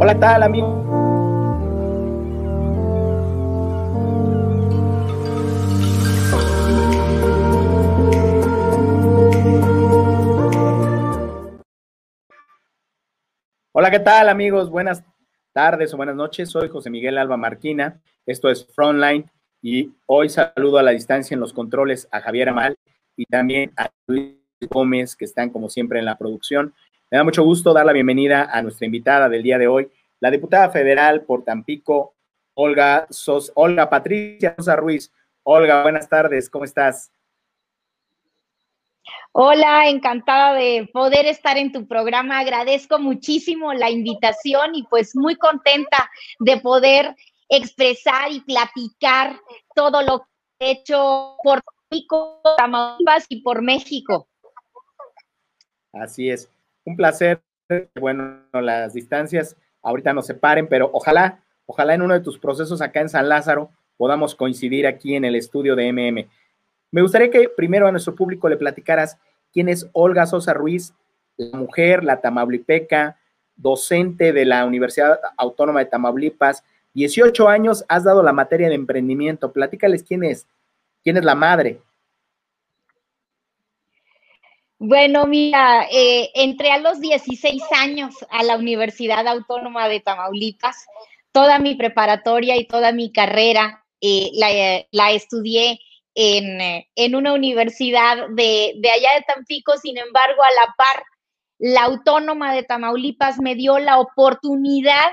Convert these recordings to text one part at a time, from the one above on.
Hola, ¿qué tal, amigo? Hola, ¿qué tal, amigos? Buenas tardes o buenas noches. Soy José Miguel Alba Marquina. Esto es Frontline y hoy saludo a la distancia en los controles a Javier Amal y también a Luis Gómez, que están como siempre en la producción. Me da mucho gusto dar la bienvenida a nuestra invitada del día de hoy, la diputada federal por Tampico, Olga, Sos, Olga Patricia Sosa Ruiz. Olga, buenas tardes, ¿cómo estás? Hola, encantada de poder estar en tu programa. Agradezco muchísimo la invitación y pues muy contenta de poder expresar y platicar todo lo que he hecho por México, Tamaulipas y por México. Así es, un placer. Bueno, las distancias ahorita nos separen, pero ojalá, ojalá en uno de tus procesos acá en San Lázaro podamos coincidir aquí en el estudio de MM. Me gustaría que primero a nuestro público le platicaras quién es Olga Sosa Ruiz, la mujer, la tamaulipeca, docente de la Universidad Autónoma de Tamaulipas. 18 años has dado la materia de emprendimiento. Platícales quién es, quién es la madre. Bueno, mira, eh, entré a los 16 años a la Universidad Autónoma de Tamaulipas. Toda mi preparatoria y toda mi carrera eh, la, estudié en, en, una universidad de, de allá de Tampico. Sin embargo, a la par, la Autónoma de Tamaulipas me dio la oportunidad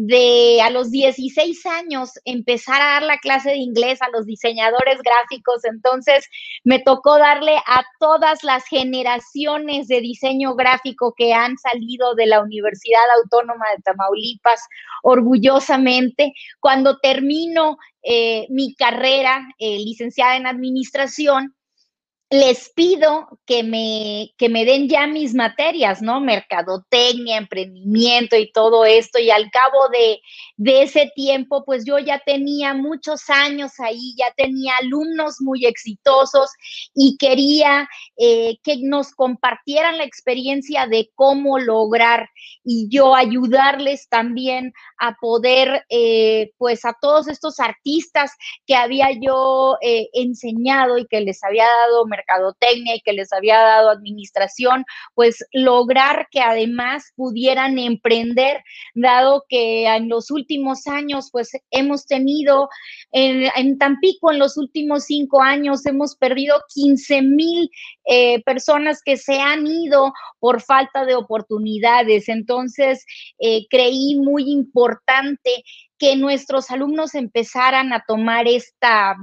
de a los 16 años empezar a dar la clase de inglés a los diseñadores gráficos. Entonces me tocó darle a todas las generaciones de diseño gráfico que han salido de la Universidad Autónoma de Tamaulipas orgullosamente. Cuando termino eh, mi carrera eh, licenciada en administración, les pido que me, que me den ya mis materias, ¿no? Mercadotecnia, emprendimiento y todo esto. Y al cabo de, de, ese tiempo, pues yo ya tenía muchos años ahí, ya tenía alumnos muy exitosos y quería eh, que nos compartieran la experiencia de cómo lograr y yo ayudarles también a poder, eh, pues a todos estos artistas que había yo eh, enseñado y que les había dado mercadotecnia y que les había dado administración, pues lograr que además pudieran emprender, dado que en los últimos años, pues hemos tenido en, Tampico, en los últimos cinco años, hemos perdido 15 mil eh, personas que se han ido por falta de oportunidades. Entonces, eh, creí muy importante que nuestros alumnos empezaran a tomar esta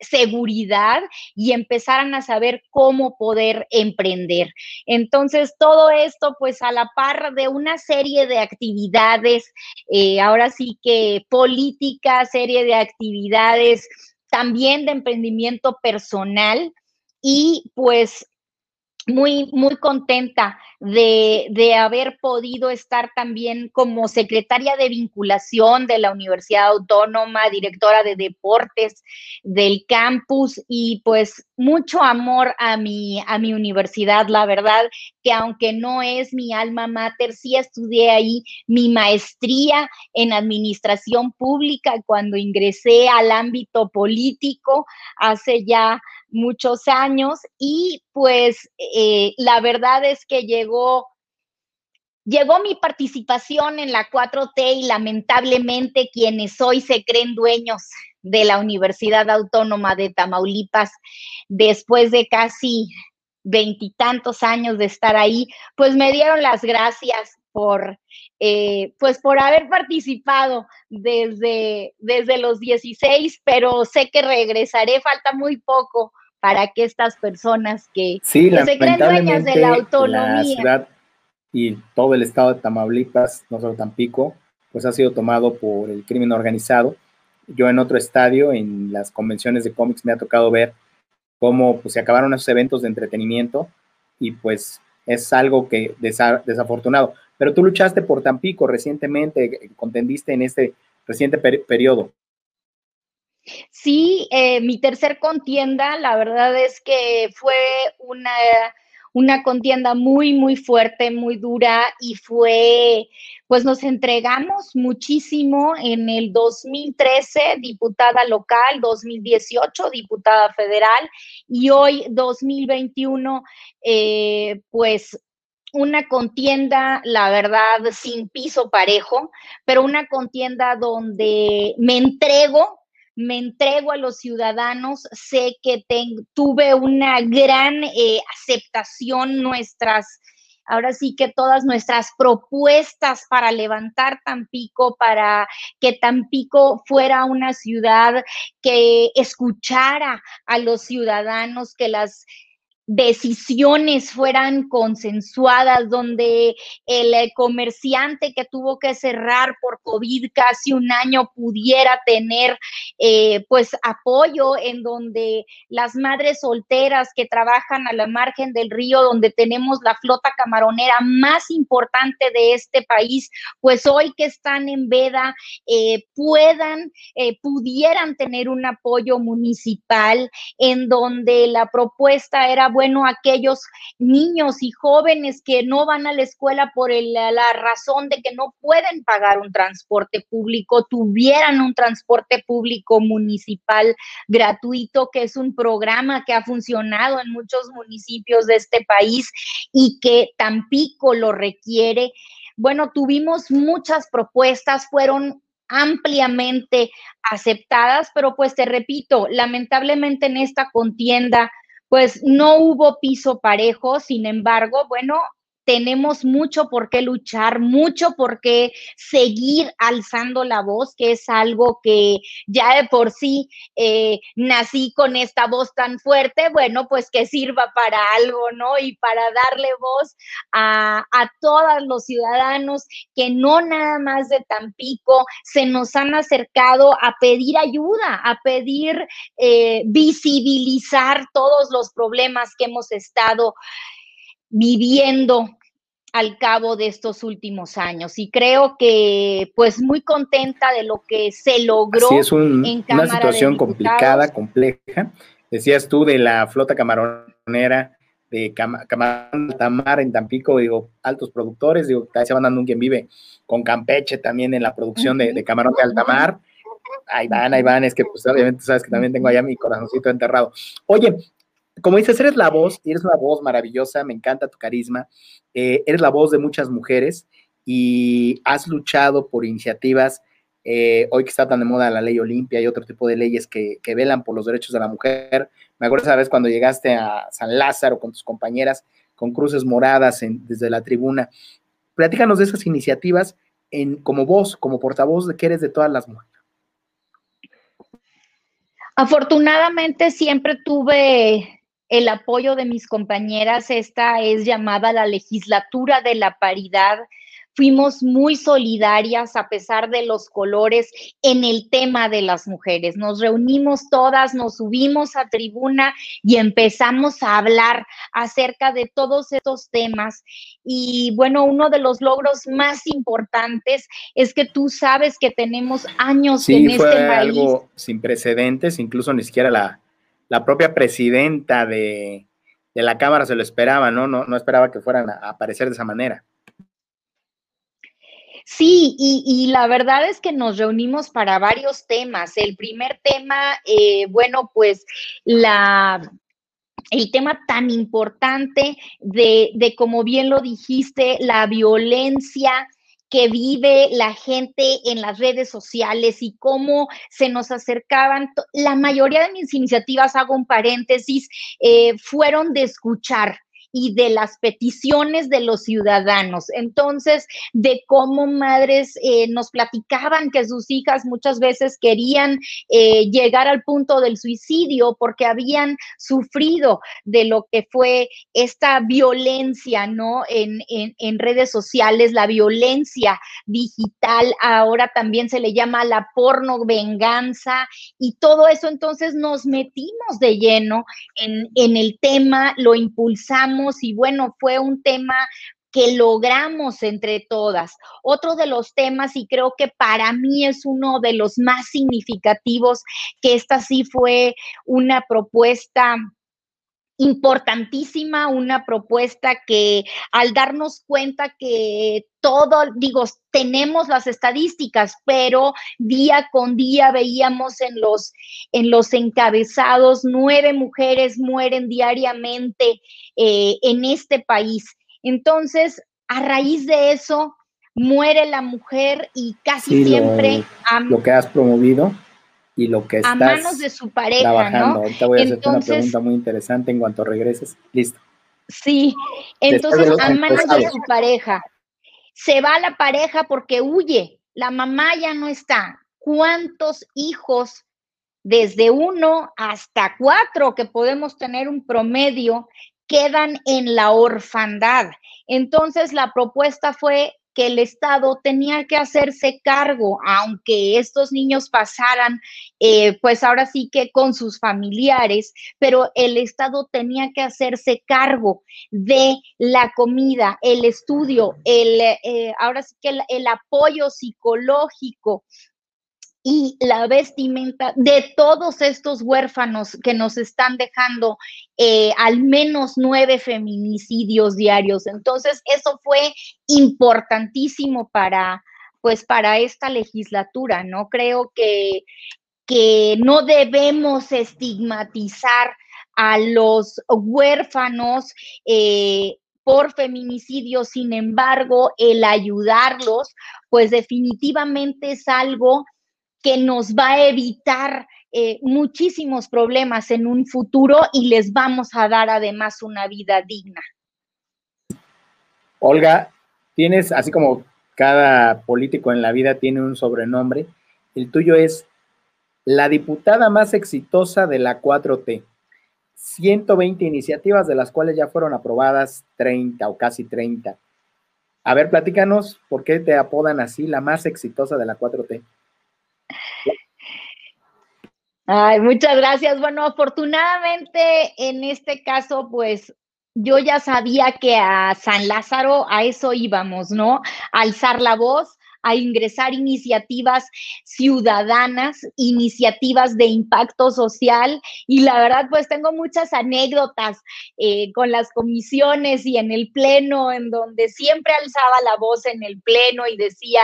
seguridad y empezaran a saber cómo poder emprender. Entonces, todo esto, pues a la par de una serie de actividades, eh, ahora sí que política, serie de actividades también de emprendimiento personal y pues muy, muy contenta de, de, haber podido estar también como secretaria de vinculación de la Universidad Autónoma, directora de deportes del campus y pues mucho amor a mi, a mi universidad. La verdad que aunque no es mi alma mater, sí estudié ahí mi maestría en administración pública cuando ingresé al ámbito político hace ya muchos años y pues eh, la verdad es que llegó, llegó mi participación en la 4T y lamentablemente quienes hoy se creen dueños de la Universidad Autónoma de Tamaulipas después de casi veintitantos años de estar ahí, pues me dieron las gracias por, eh, pues por haber participado desde, desde los 16, pero sé que regresaré, falta muy poco para que estas personas que, se creen dueñas de la autonomía. La ciudad y todo el estado de Tamaulipas, no solo Tampico, pues ha sido tomado por el crimen organizado. Yo en otro estadio, en las convenciones de cómics, me ha tocado ver cómo pues, se acabaron esos eventos de entretenimiento y pues es algo que desafortunado. Pero tú luchaste por Tampico recientemente, contendiste en este reciente periodo. Sí, eh, mi tercer contienda, la verdad es que fue una, una contienda muy, muy fuerte, muy dura y fue, pues nos entregamos muchísimo en el 2013, diputada local, 2018, diputada federal y hoy 2021, eh, pues una contienda, la verdad, sin piso parejo, pero una contienda donde me entrego me entrego a los ciudadanos, sé que tuve una gran eh, aceptación nuestras, ahora sí que todas nuestras propuestas para levantar Tampico, para que Tampico fuera una ciudad que escuchara a los ciudadanos, que las decisiones fueran consensuadas, donde el eh, comerciante que tuvo que cerrar por COVID casi un año pudiera tener eh, pues apoyo, en donde las madres solteras que trabajan a la margen del río, donde tenemos la flota camaronera más importante de este país, pues hoy que están en veda eh, puedan, pudieran tener un apoyo municipal en donde la propuesta era, bueno, aquellos niños y jóvenes que no van a la escuela por la razón de que no pueden pagar un transporte público, tuvieran un transporte público municipal gratuito, que es un programa que ha funcionado en muchos municipios de este país y que Tampico lo requiere. Bueno, tuvimos muchas propuestas, fueron ampliamente aceptadas, pero pues te repito, lamentablemente en esta contienda pues no hubo piso parejo, sin embargo, bueno, tenemos mucho por qué luchar, mucho por qué seguir alzando la voz, que es algo que ya de por sí eh, nací con esta voz tan fuerte, bueno, pues que sirva para algo, ¿no? Y para darle voz a, todos los ciudadanos que no nada más de Tampico se nos han acercado a pedir ayuda, a pedir eh, visibilizar todos los problemas que hemos estado viviendo al cabo de estos últimos años y creo que pues muy contenta de lo que se logró sí, es una situación complicada, compleja. Decías tú de la flota camaronera de Camarón Altamar en Tampico, digo, altos productores, digo, se van dando un quien vive con Campeche también en la producción de, de camarón de Altamar. Ahí van, ahí van, es que pues obviamente sabes que también tengo allá mi corazoncito enterrado. Oye, como dices, eres la voz, y eres una voz maravillosa, me encanta tu carisma, eh, eres la voz de muchas mujeres y has luchado por iniciativas, eh, hoy que está tan de moda la ley Olimpia y otro tipo de leyes que, velan por los derechos de la mujer. Me acuerdo esa vez cuando llegaste a San Lázaro con tus compañeras con cruces moradas desde la tribuna. Platícanos de esas iniciativas en, como voz, como portavoz de que eres de todas las mujeres. Afortunadamente siempre tuve el apoyo de mis compañeras. Esta es llamada la legislatura de la paridad. Fuimos muy solidarias a pesar de los colores en el tema de las mujeres. Nos reunimos todas, nos subimos a tribuna y empezamos a hablar acerca de todos estos temas. Y bueno, uno de los logros más importantes es que tú sabes que tenemos años en este país. Algo sin precedentes, incluso ni siquiera la, la propia presidenta de, la Cámara se lo esperaba, ¿no? ¿no? No esperaba que fueran a aparecer de esa manera. Sí, y, la verdad es que nos reunimos para varios temas. El primer tema, eh, bueno, pues la, el tema tan importante de, de, como bien lo dijiste, la violencia que vive la gente en las redes sociales y cómo se nos acercaban. La mayoría de mis iniciativas, hago un paréntesis, eh, fueron de escuchar y de las peticiones de los ciudadanos. Entonces, de cómo madres eh, nos platicaban que sus hijas muchas veces querían eh, llegar al punto del suicidio porque habían sufrido de lo que fue esta violencia, ¿no? En, en redes sociales, la violencia digital, ahora también se le llama la porno venganza y todo eso. Entonces nos metimos de lleno en, en el tema, lo impulsamos y bueno, fue un tema que logramos entre todas. Otro de los temas, y creo que para mí es uno de los más significativos, que esta sí fue una propuesta importantísima, una propuesta que al darnos cuenta que todo, digo, tenemos las estadísticas, pero día con día veíamos en los, en los encabezados, nueve mujeres mueren diariamente eh, en este país. Entonces, a raíz de eso, muere la mujer y casi siempre... lo que has promovido y lo que estás a manos de su pareja, trabajando. Ahorita voy a hacerte una pregunta muy interesante en cuanto regreses. Listo. Sí, entonces a manos de su pareja. Se va la pareja porque huye, la mamá ya no está. ¿Cuántos hijos, desde uno hasta cuatro, que podemos tener un promedio, quedan en la orfandad? Entonces la propuesta fue que el Estado tenía que hacerse cargo, aunque estos niños pasaran, eh, pues ahora sí que con sus familiares, pero el Estado tenía que hacerse cargo de la comida, el estudio, el, eh, ahora sí que el apoyo psicológico, y la vestimenta de todos estos huérfanos que nos están dejando eh, al menos nueve feminicidios diarios. Entonces, eso fue importantísimo para, pues, para esta legislatura, ¿no? Creo que, que no debemos estigmatizar a los huérfanos. Eh, por feminicidio, sin embargo, el ayudarlos, pues definitivamente es algo que nos va a evitar eh, muchísimos problemas en un futuro y les vamos a dar además una vida digna. Olga, tienes, así como cada político en la vida tiene un sobrenombre, el tuyo es la diputada más exitosa de la 4T. 120 iniciativas, de las cuales ya fueron aprobadas 30 o casi 30. A ver, platícanos por qué te apodan así, la más exitosa de la 4T. Ay, muchas gracias. Bueno, afortunadamente en este caso, pues yo ya sabía que a San Lázaro a eso íbamos, ¿no? Alzar la voz, a ingresar iniciativas ciudadanas, iniciativas de impacto social y la verdad pues tengo muchas anécdotas eh, con las comisiones y en el pleno en donde siempre alzaba la voz en el pleno y decía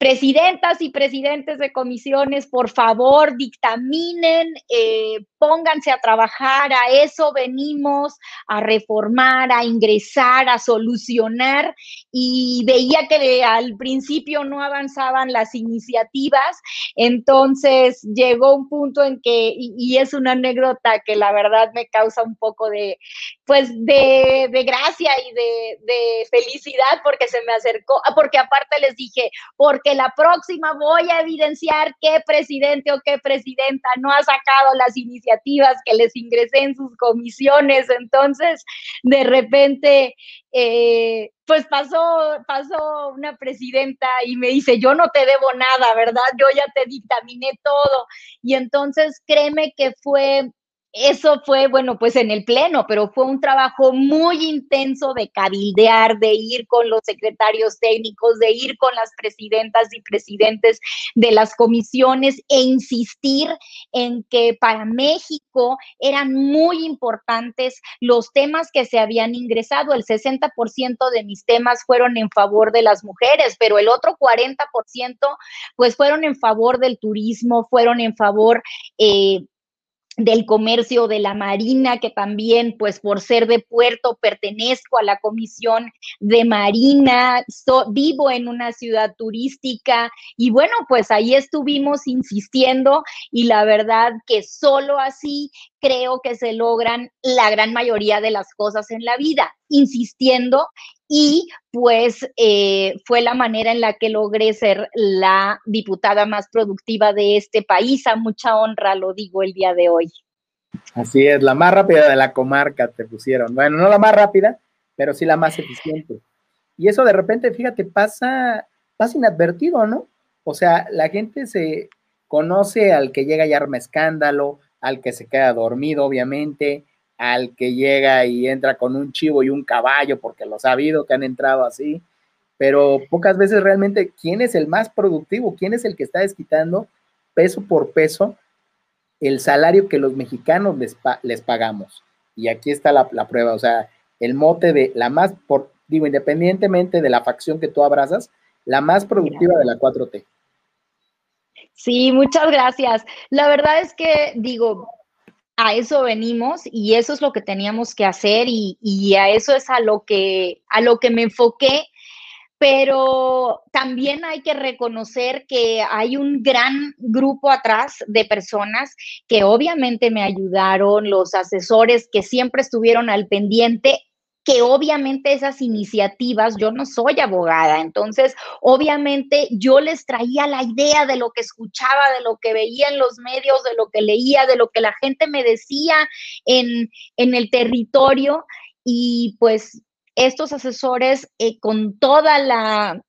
presidentas y presidentes de comisiones, por favor, dictaminen, eh, pónganse a trabajar, a eso venimos, a reformar, a ingresar, a solucionar. Y veía que al principio no avanzaban las iniciativas, entonces llegó un punto en que, y, es una anécdota que la verdad me causa un poco de, pues, de, gracia y de, de felicidad porque se me acercó, porque aparte les dije, porque la próxima voy a evidenciar qué presidente o qué presidenta no ha sacado las iniciativas que les ingresé en sus comisiones. Entonces, de repente, eh, pues pasó, pasó una presidenta y me dice, yo no te debo nada, ¿verdad? Yo ya te dictaminé todo. Y entonces, créeme que fue eso fue, bueno, pues en el pleno, pero fue un trabajo muy intenso de cabildear, de ir con los secretarios técnicos, de ir con las presidentas y presidentes de las comisiones e insistir en que para México eran muy importantes los temas que se habían ingresado. El 60% de mis temas fueron en favor de las mujeres, pero el otro 40% pues fueron en favor del turismo, fueron en favor... Eh, del comercio de la marina, que también, pues por ser de puerto, pertenezco a la comisión de marina, vivo en una ciudad turística y bueno, pues ahí estuvimos insistiendo y la verdad que solo así creo que se logran la gran mayoría de las cosas en la vida, insistiendo y pues eh, fue la manera en la que logré ser la diputada más productiva de este país. A mucha honra lo digo el día de hoy. Así es, la más rápida de la comarca te pusieron. Bueno, no la más rápida, pero sí la más eficiente. Y eso de repente, fíjate, pasa, pasa inadvertido, ¿no? O sea, la gente se conoce al que llega y arma escándalo, al que se queda dormido, obviamente, al que llega y entra con un chivo y un caballo, porque lo ha sabido que han entrado así, pero pocas veces realmente quién es el más productivo, quién es el que está desquitando peso por peso el salario que los mexicanos les, les pagamos. y aquí está la, la prueba, o sea, el mote de la más, por, digo, independientemente de la facción que tú abrazas, la más productiva de la 4T. Sí, muchas gracias. La verdad es que, digo, a eso venimos y eso es lo que teníamos que hacer y, y, a eso es a lo que a lo que me enfoqué. Pero también hay que reconocer que hay un gran grupo atrás de personas que obviamente me ayudaron, los asesores que siempre estuvieron al pendiente que obviamente esas iniciativas, yo no soy abogada, entonces obviamente yo les traía la idea de lo que escuchaba, de lo que veía en los medios, de lo que leía, de lo que la gente me decía en, en el territorio y pues estos asesores eh, con toda la,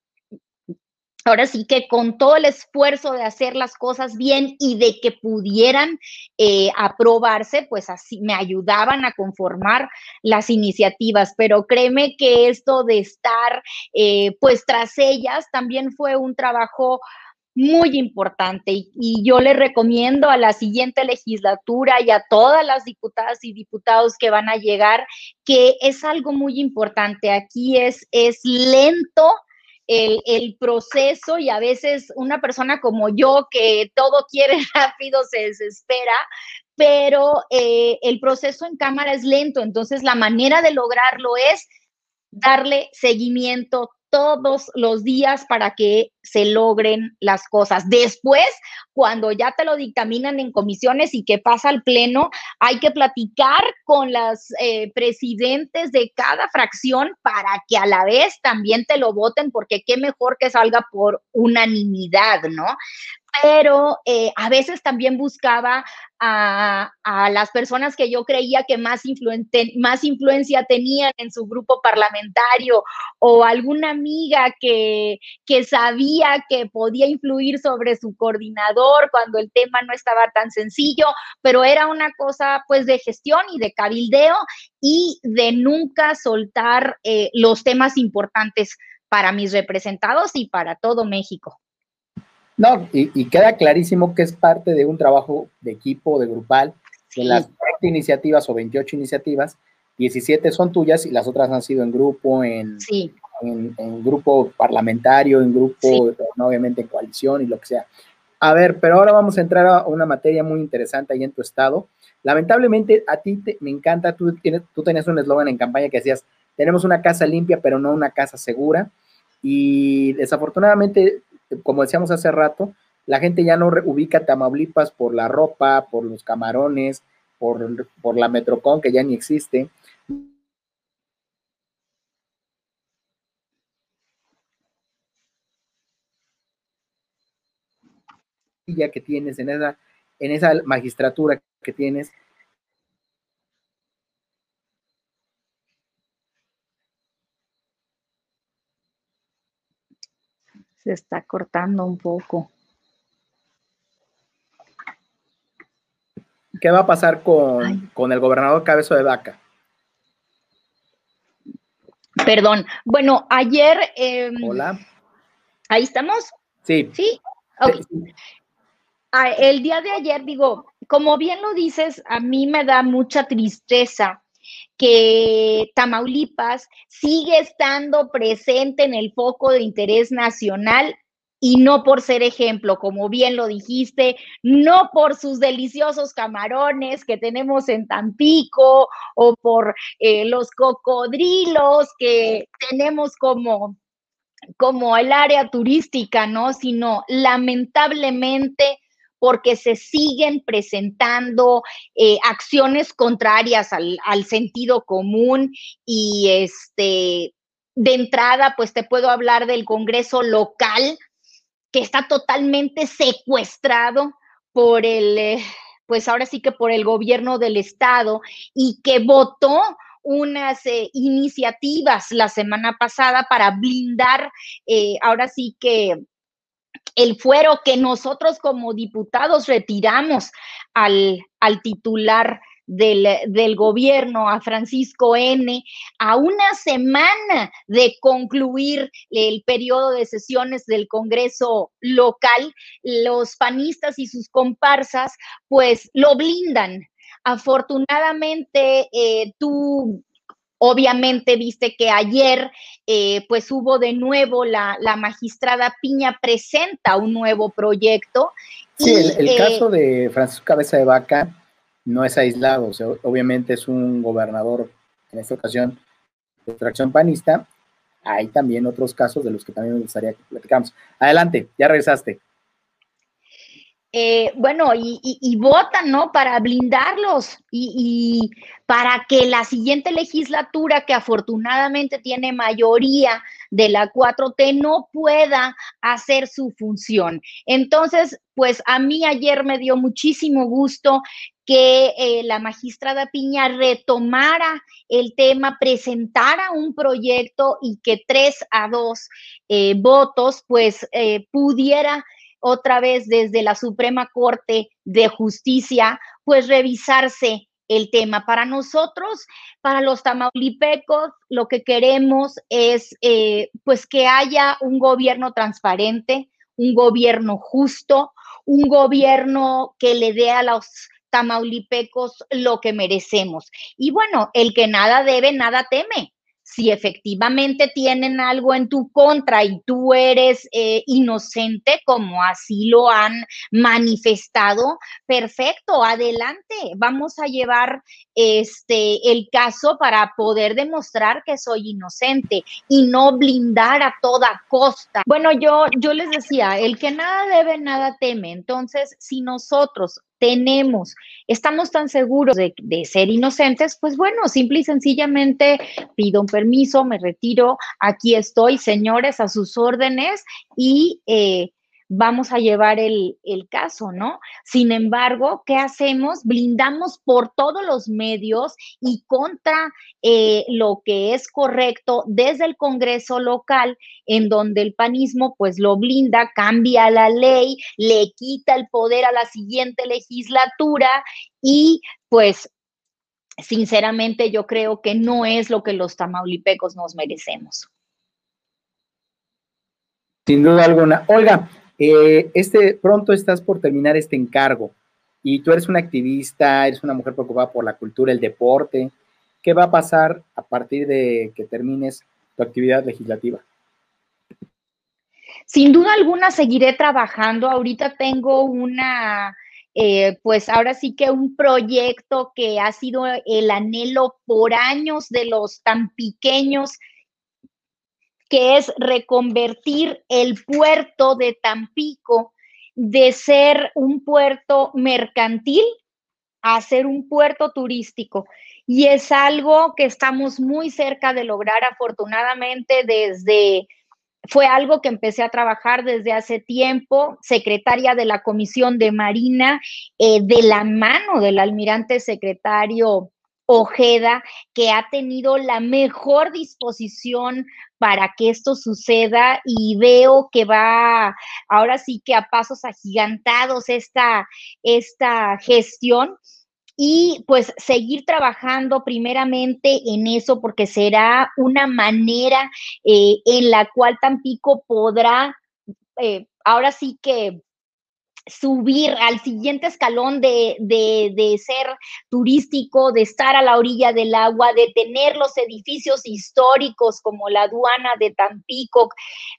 ahora sí que con todo el esfuerzo de hacer las cosas bien y de que pudieran eh, aprobarse, pues así me ayudaban a conformar las iniciativas. Pero créeme que esto de estar eh, pues tras ellas también fue un trabajo muy importante y, yo le recomiendo a la siguiente legislatura y a todas las diputadas y diputados que van a llegar que es algo muy importante. Aquí es, es lento. El, proceso y a veces una persona como yo que todo quiere rápido se desespera, pero eh, el proceso en cámara es lento, entonces la manera de lograrlo es darle seguimiento todos los días para que se logren las cosas. Después, cuando ya te lo dictaminan en comisiones y que pasa al pleno, hay que platicar con las eh, presidentes de cada fracción para que a la vez también te lo voten, porque qué mejor que salga por unanimidad, ¿no? Pero eh, a veces también buscaba a, las personas que yo creía que más, más influencia tenían en su grupo parlamentario o alguna amiga que, que sabía que podía influir sobre su coordinador cuando el tema no estaba tan sencillo, pero era una cosa pues de gestión y de cabildeo y de nunca soltar eh, los temas importantes para mis representados y para todo México. No, y, queda clarísimo que es parte de un trabajo de equipo, de grupal, de las 20 iniciativas o 28 iniciativas, 17 son tuyas y las otras han sido en grupo, en, en, grupo parlamentario, en grupo, obviamente en coalición y lo que sea. A ver, pero ahora vamos a entrar a una materia muy interesante ahí en tu estado. Lamentablemente, a ti te, me encanta, tú, tienes, tú tenías un eslogan en campaña que decías, tenemos una casa limpia, pero no una casa segura. Y desafortunadamente como decíamos hace rato, la gente ya no ubica Tamaulipas por la ropa, por los camarones, por, por la Metrocon, que ya ni existe. que tienes en esa, en esa magistratura que tienes, Se está cortando un poco. ¿Qué va a pasar con, el gobernador Cabezo de Vaca? Perdón. Bueno, ayer. Em, Hola. ¿Ahí estamos? Sí. Sí. Ah, el día de ayer, digo, como bien lo dices, a mí me da mucha tristeza que Tamaulipas sigue estando presente en el foco de interés nacional y no por ser ejemplo, como bien lo dijiste, no por sus deliciosos camarones que tenemos en Tampico o por eh, los cocodrilos que tenemos como como el área turística, ¿no? Sino lamentablemente porque se siguen presentando eh, acciones contrarias al, sentido común y este, de entrada, pues te puedo hablar del Congreso local que está totalmente secuestrado por el, eh, pues ahora sí que por el gobierno del estado y que votó unas eh, iniciativas la semana pasada para blindar, ahora sí que el fuero que nosotros como diputados retiramos al, al titular del, del, gobierno, a Francisco N., a una semana de concluir el periodo de sesiones del Congreso local, los panistas y sus comparsas, pues lo blindan. Afortunadamente, eh, tú obviamente viste que ayer eh, pues hubo de nuevo la, magistrada Piña presenta un nuevo proyecto. Sí, el, caso de Francisco Cabeza de Vaca no es aislado, o sea, obviamente es un gobernador, en esta ocasión, de extracción panista. Hay también otros casos de los que también me gustaría que platicamos. Adelante, ya regresaste. Eh, bueno, y, votan, ¿no? Para blindarlos y, para que la siguiente legislatura, que afortunadamente tiene mayoría de la 4T, no pueda hacer su función. Entonces, pues a mí ayer me dio muchísimo gusto que eh, la magistrada Piña retomara el tema, presentara un proyecto y que tres a dos eh, votos, pues pudiera otra vez desde la Suprema Corte de Justicia, pues revisarse el tema. Para nosotros, para los tamaulipecos, lo que queremos es eh, pues que haya un gobierno transparente, un gobierno justo, un gobierno que le dé a los tamaulipecos lo que merecemos. Y bueno, el que nada debe, nada teme si efectivamente tienen algo en tu contra y tú eres eh, inocente, como así lo han manifestado, perfecto, adelante, vamos a llevar este el caso para poder demostrar que soy inocente y no blindar a toda costa. Bueno, yo yo les decía, el que nada debe nada teme. Entonces, si nosotros tenemos, estamos tan seguros de, ser inocentes, pues bueno, simple y sencillamente pido un permiso, me retiro, aquí estoy, señores, a sus órdenes y eh, vamos a llevar el, caso, ¿no? Sin embargo, ¿qué hacemos? Blindamos por todos los medios y contra eh, lo que es correcto desde el Congreso local, en donde el panismo pues lo blinda, cambia la ley, le quita el poder a la siguiente legislatura y pues sinceramente yo creo que no es lo que los tamaulipecos nos merecemos. Sin duda alguna. Olga, eh, este, pronto estás por terminar este encargo y tú eres una activista, eres una mujer preocupada por la cultura, el deporte. ¿Qué va a pasar a partir de que termines tu actividad legislativa? Sin duda alguna seguiré trabajando. Ahorita tengo una, eh, pues ahora sí que un proyecto que ha sido el anhelo por años de los tan pequeños que es reconvertir el puerto de Tampico de ser un puerto mercantil a ser un puerto turístico. Y es algo que estamos muy cerca de lograr, afortunadamente, desde, fue algo que empecé a trabajar desde hace tiempo, secretaria de la Comisión de Marina, eh, de la mano del almirante secretario Ojeda, que ha tenido la mejor disposición para que esto suceda y veo que va ahora sí que a pasos agigantados esta, esta gestión. Y pues seguir trabajando primeramente en eso porque será una manera eh, en la cual Tampico podrá eh, ahora sí que subir al siguiente escalón de, ser turístico, de estar a la orilla del agua, de tener los edificios históricos como la aduana de Tampico,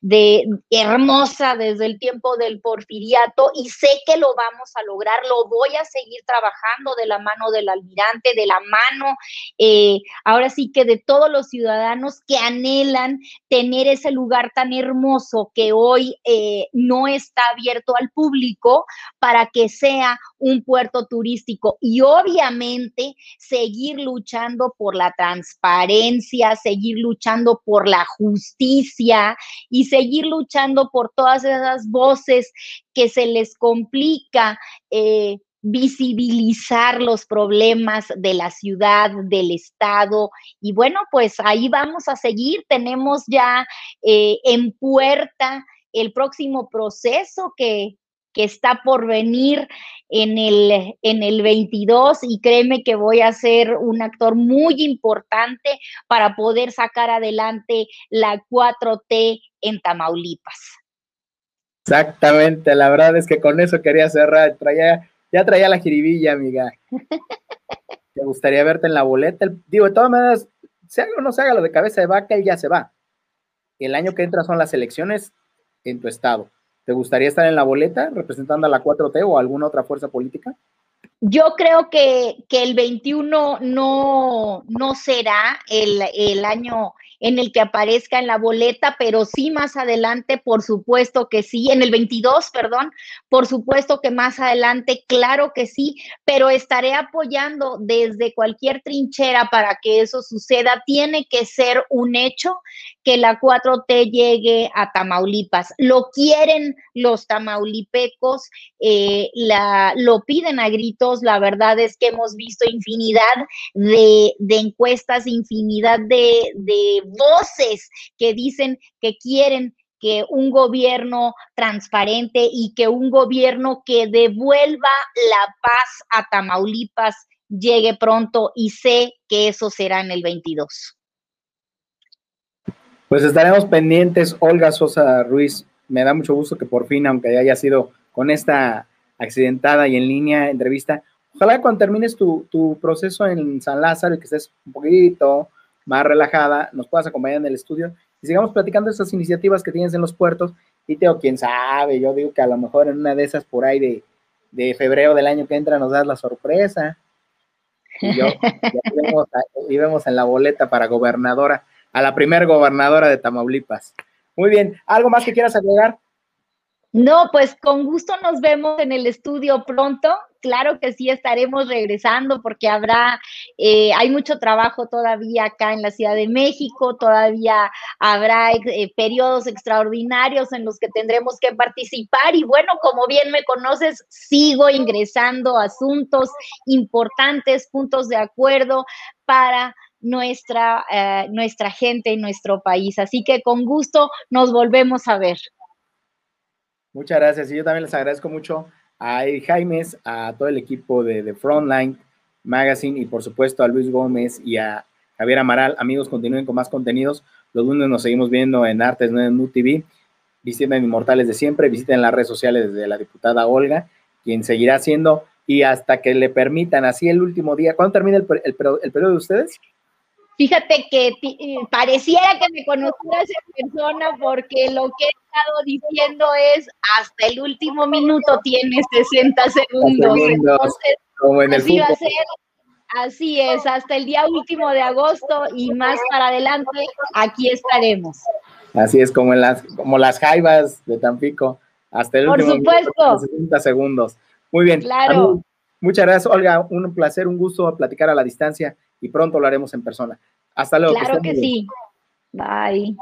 de hermosa desde el tiempo del porfiriato, y sé que lo vamos a lograr, lo voy a seguir trabajando de la mano del almirante, de la mano, eh, ahora sí que de todos los ciudadanos que anhelan tener ese lugar tan hermoso que hoy eh, no está abierto al público para que sea un puerto turístico y obviamente seguir luchando por la transparencia, seguir luchando por la justicia y seguir luchando por todas esas voces que se les complica. Eh, visibilizar los problemas de la ciudad, del estado. Y bueno, pues ahí vamos a seguir. Tenemos ya eh, en puerta el próximo proceso que, que está por venir en el, en el 22 y créeme que voy a ser un actor muy importante para poder sacar adelante la 4T en Tamaulipas. Exactamente, la verdad es que con eso quería cerrar, traía, ya traía la jiribilla, amiga. ¿Te gustaría verte en la boleta? Digo, de todas maneras, se haga o no se haga lo de cabeza de vaca, él ya se va. El año que entra son las elecciones en tu estado. ¿Te gustaría estar en la boleta representando a la 4T o alguna otra fuerza política? Yo creo que, el 21 no, no será el, el año en el que aparezca en la boleta, pero sí más adelante, por supuesto que sí, en el 22, perdón, por supuesto que más adelante, claro que sí, pero estaré apoyando desde cualquier trinchera para que eso suceda. Tiene que ser un hecho que la 4T llegue a Tamaulipas. Lo quieren los tamaulipecos, eh, la, lo piden a gritos. La verdad es que hemos visto infinidad de, encuestas, infinidad de, de voces que dicen que quieren que un gobierno transparente y que un gobierno que devuelva la paz a Tamaulipas llegue pronto y sé que eso será en el 22. Pues estaremos pendientes, Olga Sosa Ruiz. Me da mucho gusto que por fin, aunque haya sido con esta accidentada y en línea entrevista, ojalá cuando termines tu, proceso en San Lázaro y que estés un poquito más relajada, nos puedas acompañar en el estudio y sigamos platicando esas iniciativas que tienes en los puertos. Y tengo quién sabe, yo digo que a lo mejor en una de esas por ahí de, febrero del año que entra nos das la sorpresa. Y yo, y vemos en la boleta para gobernadora a la primer gobernadora de Tamaulipas. Muy bien, ¿algo más que quieras agregar? No, pues con gusto nos vemos en el estudio pronto. Claro que sí estaremos regresando porque habrá, eh, hay mucho trabajo todavía acá en la Ciudad de México, todavía habrá eh, periodos extraordinarios en los que tendremos que participar y bueno, como bien me conoces, sigo ingresando asuntos importantes, puntos de acuerdo para nuestra, eh, nuestra gente y nuestro país. Así que con gusto nos volvemos a ver. Muchas gracias. Y yo también les agradezco mucho a Eddie Jaimes, a todo el equipo de, The Frontline Magazine y por supuesto a Luis Gómez y a Javier Amaral. Amigos, continúen con más contenidos. Los lunes nos seguimos viendo en Artes en TV. Visiten Inmortales de siempre, visiten las redes sociales de la diputada Olga, quien seguirá siendo y hasta que le permitan así el último día. ¿Cuándo termina el periodo de ustedes? Fíjate que eh, pareciera que me conocieras en persona porque lo que he estado diciendo es hasta el último minuto tiene 60 segundos. Entonces, así va a ser. Así es, hasta el día último de agosto y más para adelante, aquí estaremos. Así es, como en las, como las jaivas de Tampico, hasta el último supuesto. 60 segundos. Muy bien. Claro. muchas gracias, Olga. Un placer, un gusto platicar a la distancia y pronto lo haremos en persona. Hasta luego. Claro que, que sí. Bye.